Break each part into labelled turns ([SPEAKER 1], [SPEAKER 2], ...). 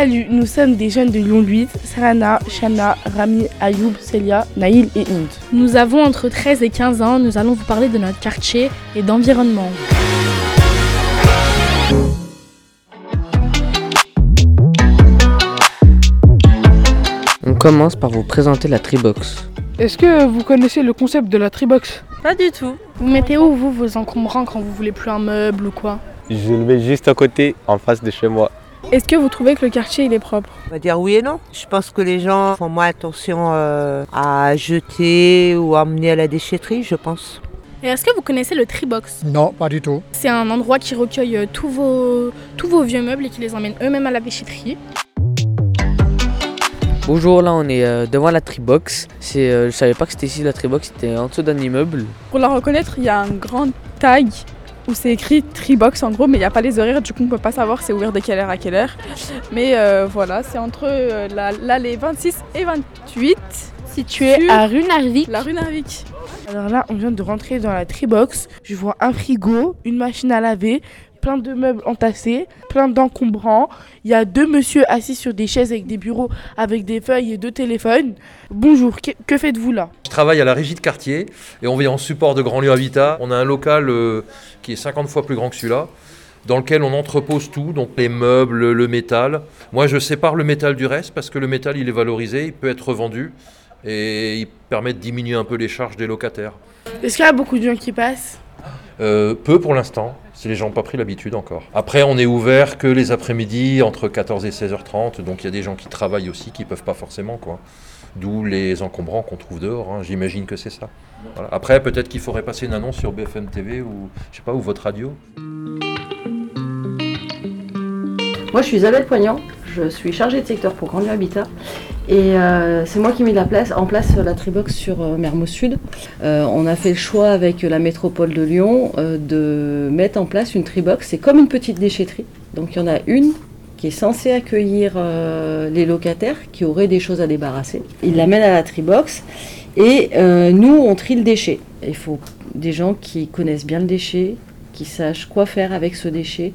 [SPEAKER 1] Salut, nous sommes des jeunes de Lyon 8, Sarana, Shana, Rami, Ayoub, Celia, Naïl et Inde.
[SPEAKER 2] Nous avons entre 13 et 15 ans, nous allons vous parler de notre quartier et d'environnement.
[SPEAKER 3] On commence par vous présenter la Tribox.
[SPEAKER 4] Est-ce que vous connaissez le concept de la Tribox?
[SPEAKER 5] Pas du tout.
[SPEAKER 2] Vous mettez où vous vos encombrants quand vous voulez plus un meuble ou quoi?
[SPEAKER 6] Je le mets juste à côté, en face de chez moi.
[SPEAKER 2] Est-ce que vous trouvez que le quartier il est propre?
[SPEAKER 5] On va dire oui et non. Je pense que les gens font moins attention euh, à jeter ou à emmener à la déchetterie, je pense.
[SPEAKER 2] Et est-ce que vous connaissez le Tribox
[SPEAKER 7] Non, pas du tout.
[SPEAKER 2] C'est un endroit qui recueille euh, tous vos, tous vos vieux meubles et qui les emmène eux-mêmes à la déchetterie.
[SPEAKER 3] Bonjour, là on est euh, devant la Tribox. C'est, euh, je savais pas que c'était ici la Tribox, c'était en dessous d'un immeuble.
[SPEAKER 8] Pour la reconnaître, il y a un grand tag où c'est écrit Tribox en gros, mais il n'y a pas les horaires, du coup on peut pas savoir c'est ouvert de quelle heure à quelle heure. Mais euh, voilà, c'est entre euh, la- l'allée 26 et 28,
[SPEAKER 2] Situé
[SPEAKER 8] Sur-
[SPEAKER 2] à rue Narvik.
[SPEAKER 8] la rue Narvik.
[SPEAKER 1] Alors là, on vient de rentrer dans la Tribox. Je vois un frigo, une machine à laver, plein de meubles entassés, plein d'encombrants. Il y a deux monsieur assis sur des chaises avec des bureaux, avec des feuilles et deux téléphones. Bonjour, que, que faites-vous là?
[SPEAKER 9] Je travaille à la régie de quartier et on vient en support de Grand Lieu Habitat. On a un local euh, qui est 50 fois plus grand que celui-là, dans lequel on entrepose tout, donc les meubles, le métal. Moi, je sépare le métal du reste parce que le métal, il est valorisé, il peut être revendu et il permet de diminuer un peu les charges des locataires.
[SPEAKER 1] Est-ce qu'il y a beaucoup de gens qui passent?
[SPEAKER 9] Euh, peu pour l'instant, si les gens n'ont pas pris l'habitude encore. Après, on est ouvert que les après-midi entre 14 et 16h30, donc il y a des gens qui travaillent aussi qui peuvent pas forcément quoi. D'où les encombrants qu'on trouve dehors, hein. j'imagine que c'est ça. Après, peut-être qu'il faudrait passer une annonce sur BFM TV ou je sais pas ou votre radio.
[SPEAKER 10] Moi, je suis Isabelle Poignant, je suis chargée de secteur pour Grand Lieu Habitat. Et euh, c'est moi qui ai mis la place, en place la Tribox sur euh, Sud. Euh, on a fait le choix avec la métropole de Lyon euh, de mettre en place une Tribox. C'est comme une petite déchetterie. Donc il y en a une qui est censée accueillir euh, les locataires qui auraient des choses à débarrasser. Ils l'amènent à la Tribox et euh, nous, on trie le déchet. Il faut des gens qui connaissent bien le déchet, qui sachent quoi faire avec ce déchet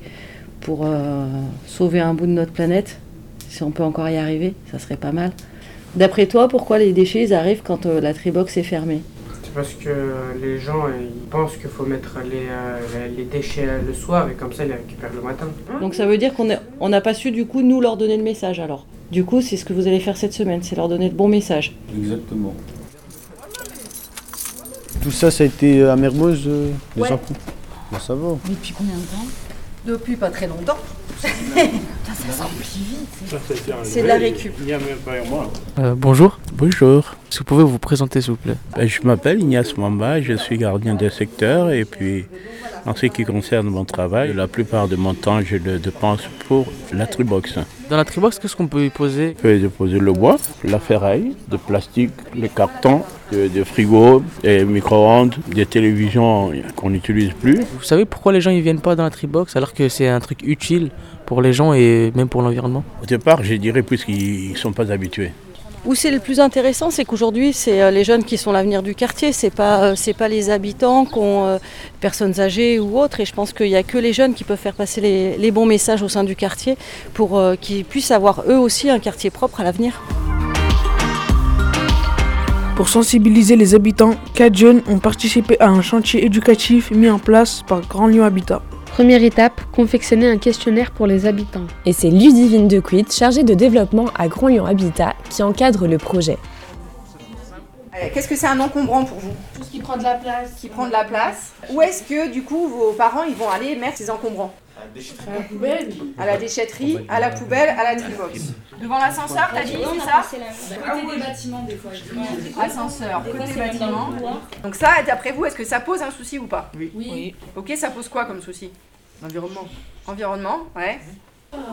[SPEAKER 10] pour euh, sauver un bout de notre planète. Si on peut encore y arriver, ça serait pas mal. D'après toi, pourquoi les déchets ils arrivent quand euh, la Tribox est fermée?
[SPEAKER 11] C'est parce que les gens euh, ils pensent qu'il faut mettre les, euh, les déchets le soir et comme ça ils les récupèrent le matin.
[SPEAKER 10] Donc ça veut dire qu'on on n'a pas su du coup nous leur donner le message alors? Du coup, c'est ce que vous allez faire cette semaine, c'est leur donner le bon message.
[SPEAKER 12] Exactement. Tout ça, ça a été à Mermoz, euh, les
[SPEAKER 10] Ouais.
[SPEAKER 12] encombrants Bon, ça va.
[SPEAKER 10] Depuis combien de temps? Depuis pas très longtemps. C'est de la récup.
[SPEAKER 13] Euh, bonjour,
[SPEAKER 14] Bonjour,
[SPEAKER 13] est-ce que vous pouvez vous présenter s'il vous plaît?
[SPEAKER 14] Ben, je m'appelle Ignace Mamba, je suis gardien de secteur et puis en ce qui concerne mon travail, la plupart de mon temps je le dépense pour la Tribox.
[SPEAKER 13] Dans la Tribox, qu'est-ce qu'on peut y poser?
[SPEAKER 14] Je peux déposer le bois, la ferraille, le plastique, les cartons, des de frigos, des micro-ondes, des télévisions qu'on n'utilise plus.
[SPEAKER 13] Vous savez pourquoi les gens ils viennent pas dans la Tribox alors que c'est un truc utile pour les gens et même pour l'environnement?
[SPEAKER 14] Au départ, je dirais puisqu'ils ne sont pas habitués.
[SPEAKER 10] Où c'est le plus intéressant, c'est qu'aujourd'hui, c'est euh, les jeunes qui sont l'avenir du quartier. C'est pas, euh, c'est pas les habitants, euh, personnes âgées ou autres. Et je pense qu'il n'y a que les jeunes qui peuvent faire passer les, les bons messages au sein du quartier pour qu'ils puissent avoir eux aussi un quartier propre à l'avenir.
[SPEAKER 4] Pour sensibiliser les habitants, quatre jeunes ont participé à un chantier éducatif mis en place par Grand Lyon Habitat.
[SPEAKER 15] Première étape, confectionner un questionnaire pour les habitants.
[SPEAKER 16] Et c'est Ludivine Dequit, chargée de développement à Grand Lyon Habitat, qui encadre le projet.
[SPEAKER 17] Qu'est-ce que c'est un encombrant pour vous?
[SPEAKER 2] Tout ce qui prend de la place.
[SPEAKER 17] Qui prend de la place. Où est-ce que du coup vos parents ils vont aller mettre ces encombrants?
[SPEAKER 1] À la poubelle
[SPEAKER 17] À la déchetterie, à la poubelle, à la tribox. Devant l'ascenseur, t'as dit, c'est ça?
[SPEAKER 2] Côté des bâtiments, des fois.
[SPEAKER 17] Ascenseur, côté bâtiment. Donc ça, d'après vous, est-ce que ça pose un souci ou pas?
[SPEAKER 2] Oui.
[SPEAKER 17] Ok, ça pose quoi comme souci?
[SPEAKER 1] L'environnement.
[SPEAKER 17] Environnement, ouais.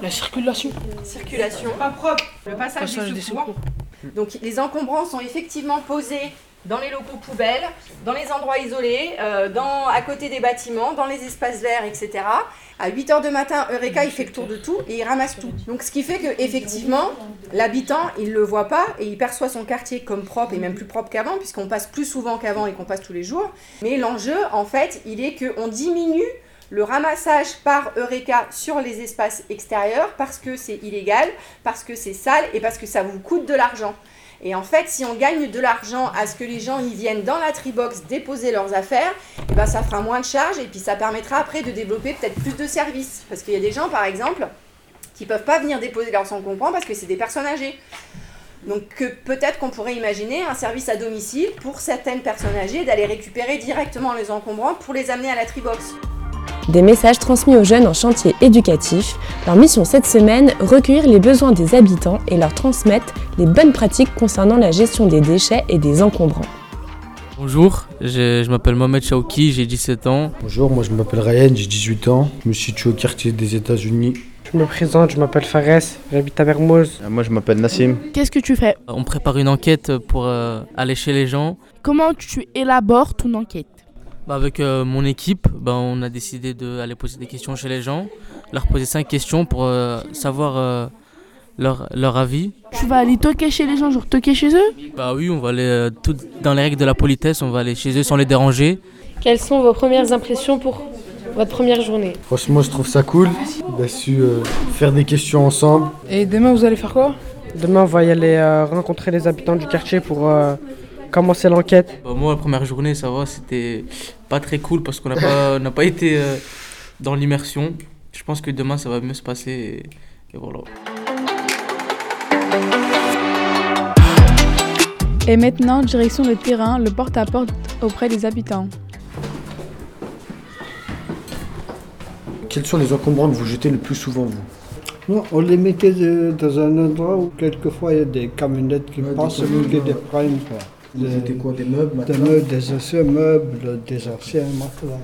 [SPEAKER 4] La circulation.
[SPEAKER 17] Circulation. Pas propre. Le passage,
[SPEAKER 4] Passage
[SPEAKER 17] des
[SPEAKER 4] des
[SPEAKER 17] secours. Donc les encombrants sont effectivement posés dans les locaux poubelles, dans les endroits isolés, euh, dans, à côté des bâtiments, dans les espaces verts, etc. À 8h de matin, Eureka, il fait le tour de tout et il ramasse tout. Donc ce qui fait que effectivement, l'habitant, il le voit pas et il perçoit son quartier comme propre et même plus propre qu'avant, puisqu'on passe plus souvent qu'avant et qu'on passe tous les jours. Mais l'enjeu, en fait, il est qu'on diminue le ramassage par Eureka sur les espaces extérieurs parce que c'est illégal, parce que c'est sale et parce que ça vous coûte de l'argent. Et en fait, si on gagne de l'argent à ce que les gens y viennent dans la Tribox déposer leurs affaires, et ben ça fera moins de charges et puis ça permettra après de développer peut-être plus de services. Parce qu'il y a des gens, par exemple, qui peuvent pas venir déposer leurs encombrants parce que c'est des personnes âgées. Donc peut-être qu'on pourrait imaginer un service à domicile pour certaines personnes âgées d'aller récupérer directement les encombrants pour les amener à la Tribox.
[SPEAKER 16] Des messages transmis aux jeunes en chantier éducatif. Leur mission cette semaine, recueillir les besoins des habitants et leur transmettre les bonnes pratiques concernant la gestion des déchets et des encombrants.
[SPEAKER 13] Bonjour, je, je m'appelle Mohamed Chaouki, j'ai 17 ans.
[SPEAKER 12] Bonjour, moi je m'appelle Ryan, j'ai 18 ans. Je me situe au quartier des États-Unis.
[SPEAKER 11] Je me présente, je m'appelle Fares, j'habite à Mermoz.
[SPEAKER 12] Moi je m'appelle Nassim.
[SPEAKER 1] Qu'est-ce que tu fais?
[SPEAKER 13] On prépare une enquête pour euh, aller chez les gens.
[SPEAKER 1] Comment tu élabores ton enquête?
[SPEAKER 13] Bah, avec euh, mon équipe, bah, on a décidé d'aller poser des questions chez les gens, leur poser 5 questions pour euh, savoir euh, leur, leur avis.
[SPEAKER 1] Tu vas aller toquer chez les gens, genre toquer chez eux?
[SPEAKER 13] Bah oui, on va aller euh, tout dans les règles de la politesse, on va aller chez eux sans les déranger.
[SPEAKER 15] Quelles sont vos premières impressions pour votre première journée?
[SPEAKER 12] Franchement, je trouve ça cool. On a su euh, faire des questions ensemble.
[SPEAKER 4] Et demain, vous allez faire quoi?
[SPEAKER 11] Demain, on va y aller euh, rencontrer les habitants du quartier pour euh, commencer l'enquête.
[SPEAKER 13] Bah, moi, la première journée, ça va, c'était pas très cool parce qu'on n'a pas, on pas été euh, dans l'immersion. Je pense que demain, ça va mieux se passer. Et, et voilà.
[SPEAKER 8] Et maintenant, direction le terrain, le porte-à-porte auprès des habitants.
[SPEAKER 12] Quels sont les encombrants que vous jetez le plus souvent, vous?
[SPEAKER 7] Non, on les mettait de- dans un endroit où quelquefois il y a des camionnettes qui
[SPEAKER 12] Ouais, des
[SPEAKER 7] passent et
[SPEAKER 12] camions,
[SPEAKER 7] qui les
[SPEAKER 12] ouais.
[SPEAKER 7] prennent. quoi.
[SPEAKER 12] Vous
[SPEAKER 7] Des-
[SPEAKER 12] jetez quoi Des meubles,
[SPEAKER 7] Des meubles, des anciens meubles, des anciens matelas.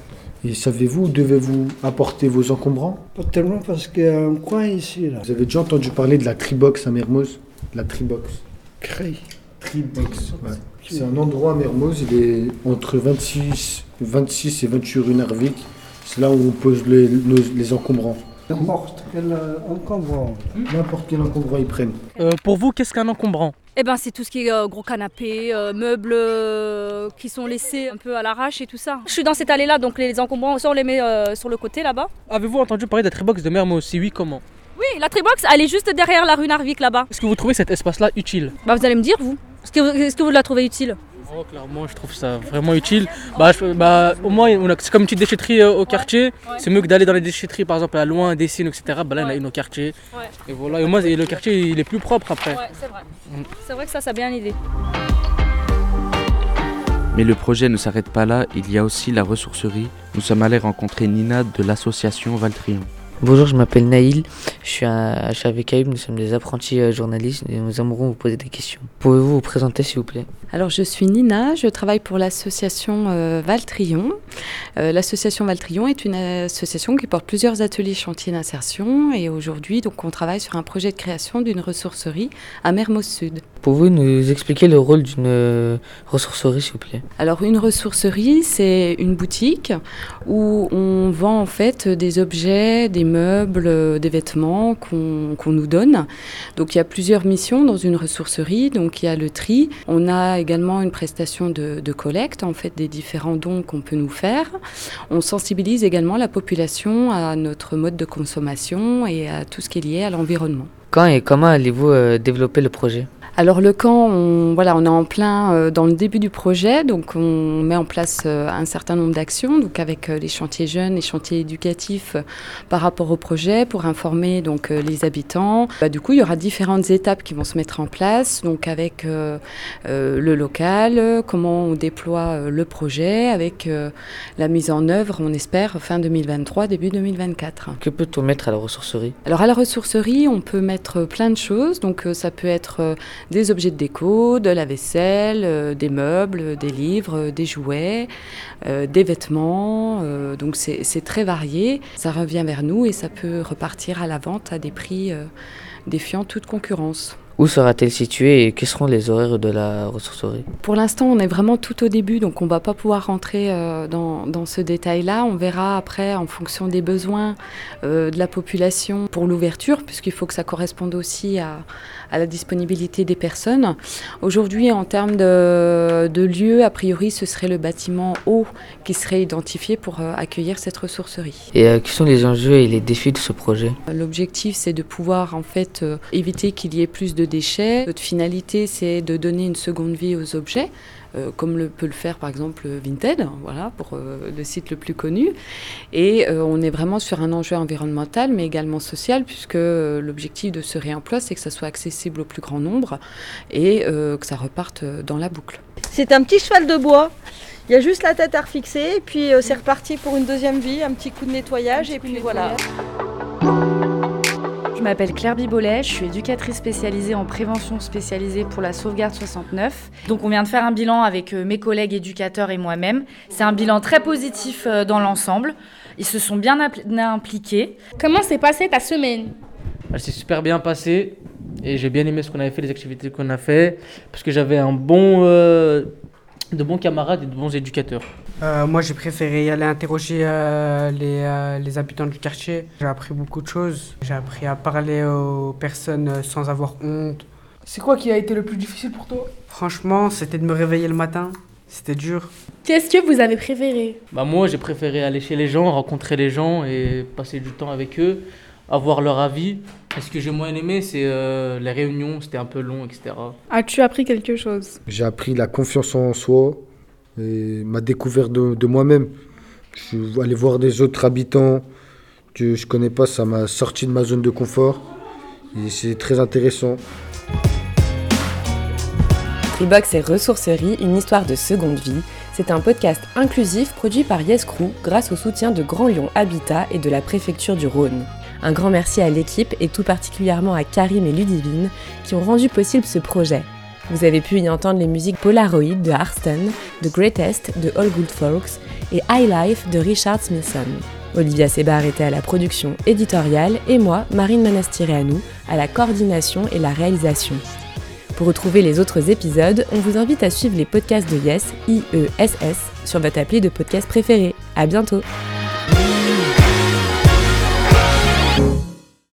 [SPEAKER 12] Et savez-vous où devez-vous apporter vos encombrants?
[SPEAKER 7] Pas tellement parce qu'il y a un coin ici, là.
[SPEAKER 12] Vous avez déjà entendu parler de la Tribox à Mermoz? La Tribox.
[SPEAKER 7] Cri.
[SPEAKER 12] Tribox, ouais. C'est un endroit à Mermoz, il est entre 26, 26 et 28 rue Narvik. C'est là où on pose les, nos- les encombrants.
[SPEAKER 7] N'importe quel euh, encombrant.
[SPEAKER 12] N'importe quel encombrant ils prennent.
[SPEAKER 13] Euh, pour vous, qu'est-ce qu'un encombrant?
[SPEAKER 18] Eh ben, c'est tout ce qui est euh, gros canapé, euh, meubles euh, qui sont laissés un peu à l'arrache et tout ça. Je suis dans cette allée-là, donc les encombrants, on les met euh, sur le côté là-bas.
[SPEAKER 13] Avez-vous entendu parler de la Tribox de Mermoz? Si oui, comment?
[SPEAKER 18] Oui, la Tribox, elle est juste derrière la rue Narvik là-bas.
[SPEAKER 13] Est-ce que vous trouvez cet espace-là utile?
[SPEAKER 18] Bah, vous allez me dire, vous. Est-ce que, vous- est-ce que vous la trouvez utile?
[SPEAKER 13] Oh, clairement, je trouve ça vraiment utile. Bah, je- bah, au moins, on a- c'est comme une petite déchetterie euh, au quartier. C'est mieux que d'aller dans les déchetteries, par exemple, à loin, Dessines, etc. Bah, là, il y en a une au quartier.
[SPEAKER 18] Ouais.
[SPEAKER 13] Et voilà, et au moins, et le quartier, il est plus propre après.
[SPEAKER 18] Ouais, c'est vrai.
[SPEAKER 13] Mm.
[SPEAKER 18] C'est vrai que ça, ça a bien l'idée.
[SPEAKER 19] Mais le projet ne s'arrête pas là, il y a aussi la ressourcerie. Nous sommes allés rencontrer Nina de l'association Valtrion.
[SPEAKER 3] Bonjour, je m'appelle Naïl, je suis, à, je suis avec Aïb, nous sommes des apprentis euh, journalistes et nous aimerons vous poser des questions. Pouvez-vous vous présenter s'il vous plaît?
[SPEAKER 20] Alors, je suis Nina, je travaille pour l'association euh, Valtrion. Euh, l'association Valtrion est une association qui porte plusieurs ateliers chantiers d'insertion et aujourd'hui, donc, on travaille sur un projet de création d'une ressourcerie à Mermoz Sud.
[SPEAKER 3] Pouvez-vous nous expliquer le rôle d'une ressourcerie s'il vous plaît?
[SPEAKER 20] Alors, une ressourcerie, c'est une boutique où on vend en fait des objets, des meubles, euh, des vêtements qu'on nous donne. Donc, il y a plusieurs missions dans une ressourcerie. Donc, il y a le tri. On a également une prestation de, de collecte, en fait, des différents dons qu'on peut nous faire. On sensibilise également la population à notre mode de consommation et à tout ce qui est lié à l'environnement.
[SPEAKER 3] Quand et comment allez-vous euh, développer le projet?
[SPEAKER 20] Alors le camp, on, voilà, on est en plein euh, dans le début du projet, donc on met en place euh, un certain nombre d'actions, donc avec euh, les chantiers jeunes, les chantiers éducatifs par rapport au projet pour informer donc les habitants. Bah, du coup, il y aura différentes étapes qui vont se mettre en place, donc avec le local, comment on déploie le projet, avec la mise en œuvre, on espère fin 2023, début 2024.
[SPEAKER 3] Que peut-on mettre à la ressourcerie?
[SPEAKER 20] Alors à la ressourcerie, on peut mettre plein de choses. Donc ça peut être des objets de déco, de la vaisselle, euh, des meubles, des livres, euh, des jouets, euh, des vêtements. donc c'est très varié. Ça revient vers nous et ça peut repartir à la vente à des prix défiant toute concurrence.
[SPEAKER 3] Où sera-t-elle située et quels seront les horaires de la ressourcerie?
[SPEAKER 20] Pour l'instant, on est vraiment tout au début, donc on ne va pas pouvoir rentrer euh, dans, dans, ce détail-là. On verra après, en fonction des besoins euh, de la population, pour l'ouverture, puisqu'il faut que ça corresponde aussi à, à la disponibilité des personnes. Aujourd'hui, en termes de, de lieu, a priori, ce serait le bâtiment haut qui serait identifié pour euh, accueillir cette ressourcerie.
[SPEAKER 3] Et euh, quels sont les enjeux et les défis de ce projet?
[SPEAKER 20] L'objectif, c'est de pouvoir en fait éviter qu'il y ait plus de déchets. Notre finalité, c'est de donner une seconde vie aux objets. Euh, comme le, peut le faire par exemple Vinted, voilà, pour euh, le site le plus connu. Et euh, on est vraiment sur un enjeu environnemental, mais également social, puisque l'objectif de ce réemploi, c'est que ça soit accessible au plus grand nombre et que ça reparte dans la boucle.
[SPEAKER 21] C'est un petit cheval de bois. Il y a juste la tête à refixer, et puis c'est reparti pour une deuxième vie, un petit coup de nettoyage, et puis voilà.
[SPEAKER 22] Je m'appelle Claire Bibolet, je suis éducatrice spécialisée en prévention spécialisée pour la sauvegarde 69. Donc on vient de faire un bilan avec mes collègues éducateurs et moi-même. C'est un bilan très positif dans l'ensemble. Ils se sont bien impliqués.
[SPEAKER 2] Comment s'est passée ta semaine?
[SPEAKER 13] Elle s'est super bien passée et j'ai bien aimé ce qu'on avait fait, les activités qu'on a fait, parce que j'avais un bon, euh, de bons camarades et de bons éducateurs.
[SPEAKER 11] Euh, moi, j'ai préféré aller interroger euh, les, euh, les, habitants du quartier. J'ai appris beaucoup de choses. J'ai appris à parler aux personnes sans avoir honte.
[SPEAKER 4] C'est quoi qui a été le plus difficile pour toi?
[SPEAKER 11] Franchement, c'était de me réveiller le matin. C'était dur.
[SPEAKER 2] Qu'est-ce que vous avez préféré?
[SPEAKER 13] Bah Moi, j'ai préféré aller chez les gens, rencontrer les gens et passer du temps avec eux, avoir leur avis. Et ce que j'ai moins aimé, c'est les réunions, c'était un peu long, etc.
[SPEAKER 2] As-tu appris quelque chose?
[SPEAKER 12] J'ai appris la confiance en soi, et ma découverte de, de moi-même. Je suis allé voir des autres habitants que je connais pas, ça m'a sorti de ma zone de confort et c'est très intéressant.
[SPEAKER 16] Freebox et Ressourcerie, une histoire de seconde vie. C'est un podcast inclusif produit par Yes Crew grâce au soutien de Grand Lyon Habitat et de la préfecture du Rhône. Un grand merci à l'équipe et tout particulièrement à Karim et Ludivine qui ont rendu possible ce projet. Vous avez pu y entendre les musiques Polaroid de Harston, The Greatest de All Good Folks et High Life de Richard Smithson. Olivia Sebar était à la production éditoriale et moi, Marine Manastireanu, à la coordination et la réalisation. Pour retrouver les autres épisodes, on vous invite à suivre les podcasts de Yes, I-E-S-S, sur votre appli de podcast préféré. À bientôt!